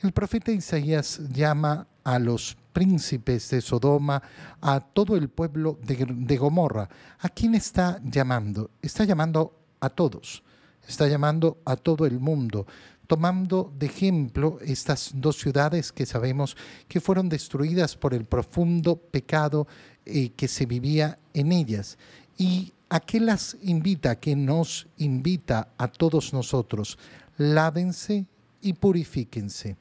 El profeta Isaías llama a los príncipes de Sodoma, a todo el pueblo de, Gomorra. ¿A quién está llamando? Está llamando a todos, está llamando a todo el mundo, tomando de ejemplo estas dos ciudades que sabemos que fueron destruidas por el profundo pecado eh, que se vivía en ellas. ¿Y a qué las invita? Que nos invita a todos nosotros. Lávense y purifíquense.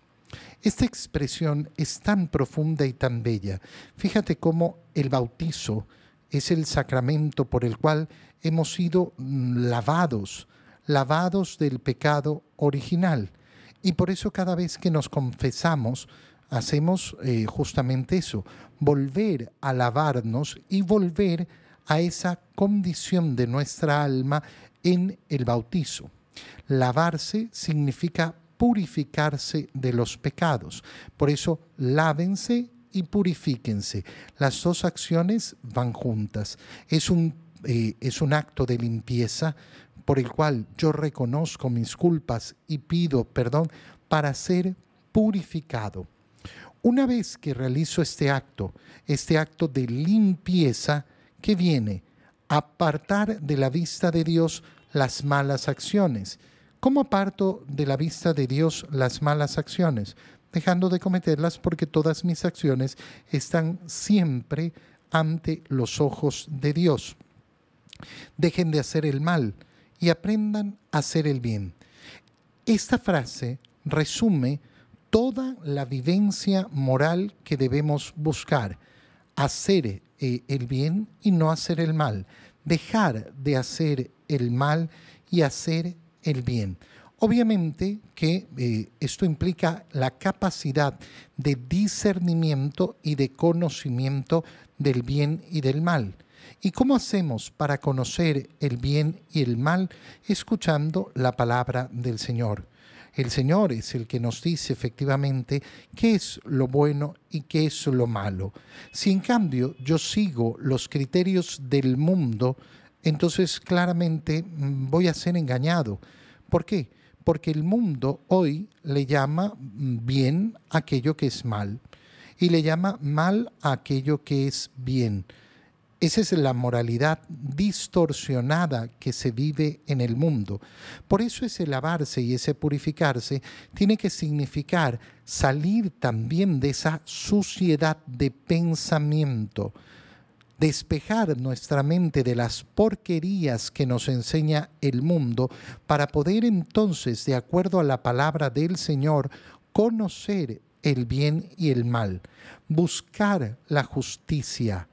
Esta expresión es tan profunda y tan bella. Fíjate cómo el bautizo es el sacramento por el cual hemos sido mm, lavados, lavados del pecado original. Y por eso cada vez que nos confesamos, hacemos eh, justamente eso, volver a lavarnos y volver a esa condición de nuestra alma en el bautizo. Lavarse significa purificarse de los pecados. Por eso, lávense y purifíquense. Las dos acciones van juntas. Es un, eh, es un acto de limpieza por el cual yo reconozco mis culpas y pido perdón para ser purificado. Una vez que realizo este acto, este acto de limpieza, ¿qué viene? Apartar de la vista de Dios las malas acciones. ¿Cómo aparto de la vista de Dios las malas acciones? Dejando de cometerlas porque todas mis acciones están siempre ante los ojos de Dios. Dejen de hacer el mal y aprendan a hacer el bien. Esta frase resume toda la vivencia moral que debemos buscar. Hacer eh, el bien y no hacer el mal. Dejar de hacer el mal y hacer el bien. Obviamente que eh, esto implica la capacidad de discernimiento y de conocimiento del bien y del mal. ¿Y cómo hacemos para conocer el bien y el mal? Escuchando la palabra del Señor. El Señor es el que nos dice efectivamente qué es lo bueno y qué es lo malo. Si en cambio yo sigo los criterios del mundo, entonces claramente mm, voy a ser engañado. ¿Por qué? Porque el mundo hoy le llama mm, bien aquello que es mal y le llama mal aquello que es bien. Esa es la moralidad distorsionada que se vive en el mundo. Por eso ese lavarse y ese purificarse tiene que significar salir también de esa suciedad de pensamiento, despejar nuestra mente de las porquerías que nos enseña el mundo para poder entonces, de acuerdo a la palabra del Señor, conocer el bien y el mal, buscar la justicia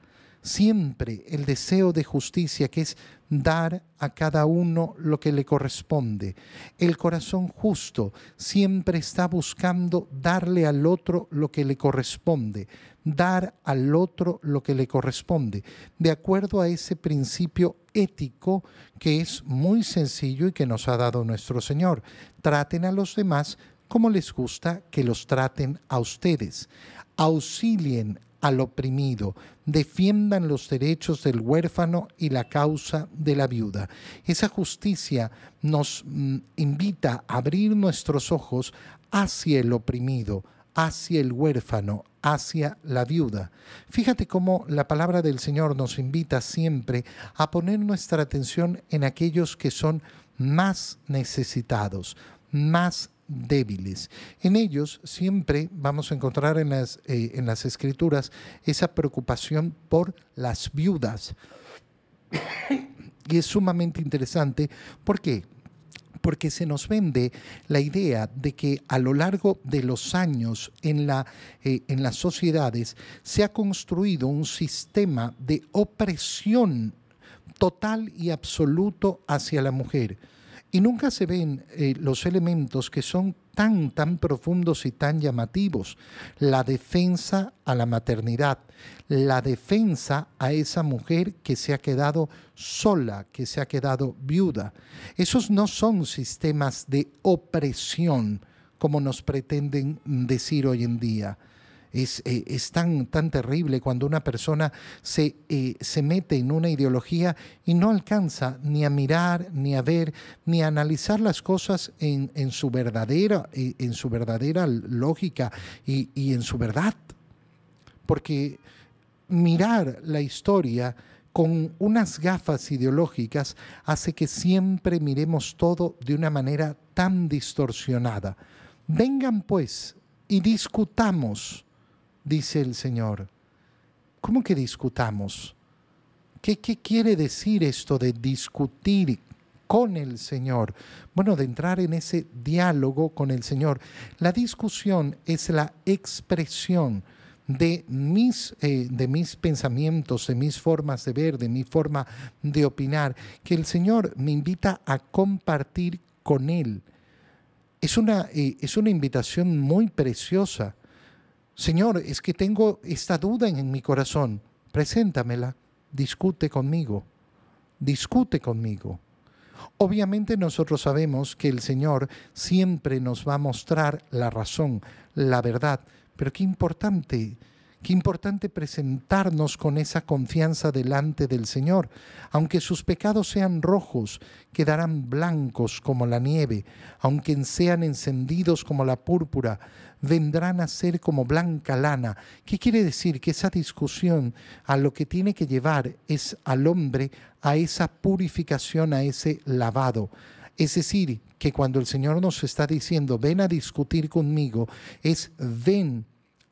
siempre el deseo de justicia, que es dar a cada uno lo que le corresponde. El corazón justo siempre está buscando darle al otro lo que le corresponde, dar al otro lo que le corresponde, de acuerdo a ese principio ético que es muy sencillo y que nos ha dado nuestro Señor. Traten a los demás como les gusta que los traten a ustedes. Auxilien al oprimido, defiendan los derechos del huérfano y la causa de la viuda. Esa justicia nos mm, invita a abrir nuestros ojos hacia el oprimido, hacia el huérfano, hacia la viuda. Fíjate cómo la palabra del Señor nos invita siempre a poner nuestra atención en aquellos que son más necesitados, más débiles. En ellos siempre vamos a encontrar en las, eh, en las escrituras esa preocupación por las viudas. y es sumamente interesante. ¿Por qué? Porque se nos vende la idea de que a lo largo de los años en, la, eh, en las sociedades se ha construido un sistema de opresión total y absoluto hacia la mujer y nunca se ven eh, los elementos que son tan, tan profundos y tan llamativos. La defensa a la maternidad, la defensa a esa mujer que se ha quedado sola, que se ha quedado viuda. Esos no son sistemas de opresión como nos pretenden decir hoy en día. Es, eh, es tan, tan terrible cuando una persona se, eh, se mete en una ideología y no alcanza ni a mirar, ni a ver, ni a analizar las cosas en, en su, verdadera, eh, en su verdadera lógica y, y en su verdad. Porque mirar la historia con unas gafas ideológicas hace que siempre miremos todo de una manera tan distorsionada. Vengan pues y discutamos, dice el Señor. ¿Cómo que discutamos? ¿Qué, ¿Qué, quiere decir esto de discutir con el Señor? Bueno, de entrar en ese diálogo con el Señor. La discusión es la expresión de mis, eh, de mis pensamientos, de mis formas de ver, de mi forma de opinar, que el Señor me invita a compartir con Él. Es una, eh, es una invitación muy preciosa. Señor, es que tengo esta duda en, mi corazón. Preséntamela, discute conmigo, discute conmigo. Obviamente nosotros sabemos que el Señor siempre nos va a mostrar la razón, la verdad, pero qué importante, qué importante presentarnos con esa confianza delante del Señor. Aunque sus pecados sean rojos, quedarán blancos como la nieve. Aunque sean encendidos como la púrpura, vendrán a ser como blanca lana. ¿Qué quiere decir? Que esa discusión a lo que tiene que llevar es al hombre a esa purificación, a ese lavado. Es decir, que cuando el Señor nos está diciendo, ven a discutir conmigo, es ven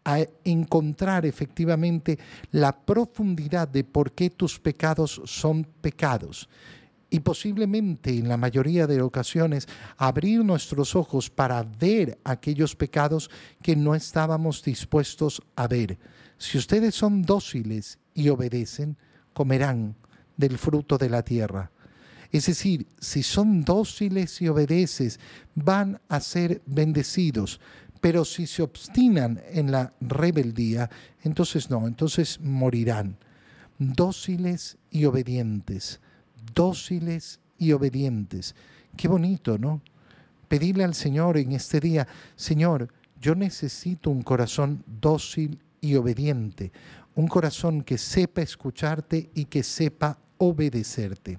a encontrar efectivamente la profundidad de por qué tus pecados son pecados. Y posiblemente en la mayoría de ocasiones abrir nuestros ojos para ver aquellos pecados que no estábamos dispuestos a ver. Si ustedes son dóciles y obedecen, comerán del fruto de la tierra. Es decir, si son dóciles y obedeces, van a ser bendecidos. Pero si se obstinan en la rebeldía, entonces no, entonces morirán. Dóciles y obedientes, dóciles y obedientes. Qué bonito, ¿no? Pedirle al Señor en este día, Señor, yo necesito un corazón dócil y obediente, un corazón que sepa escucharte y que sepa obedecerte.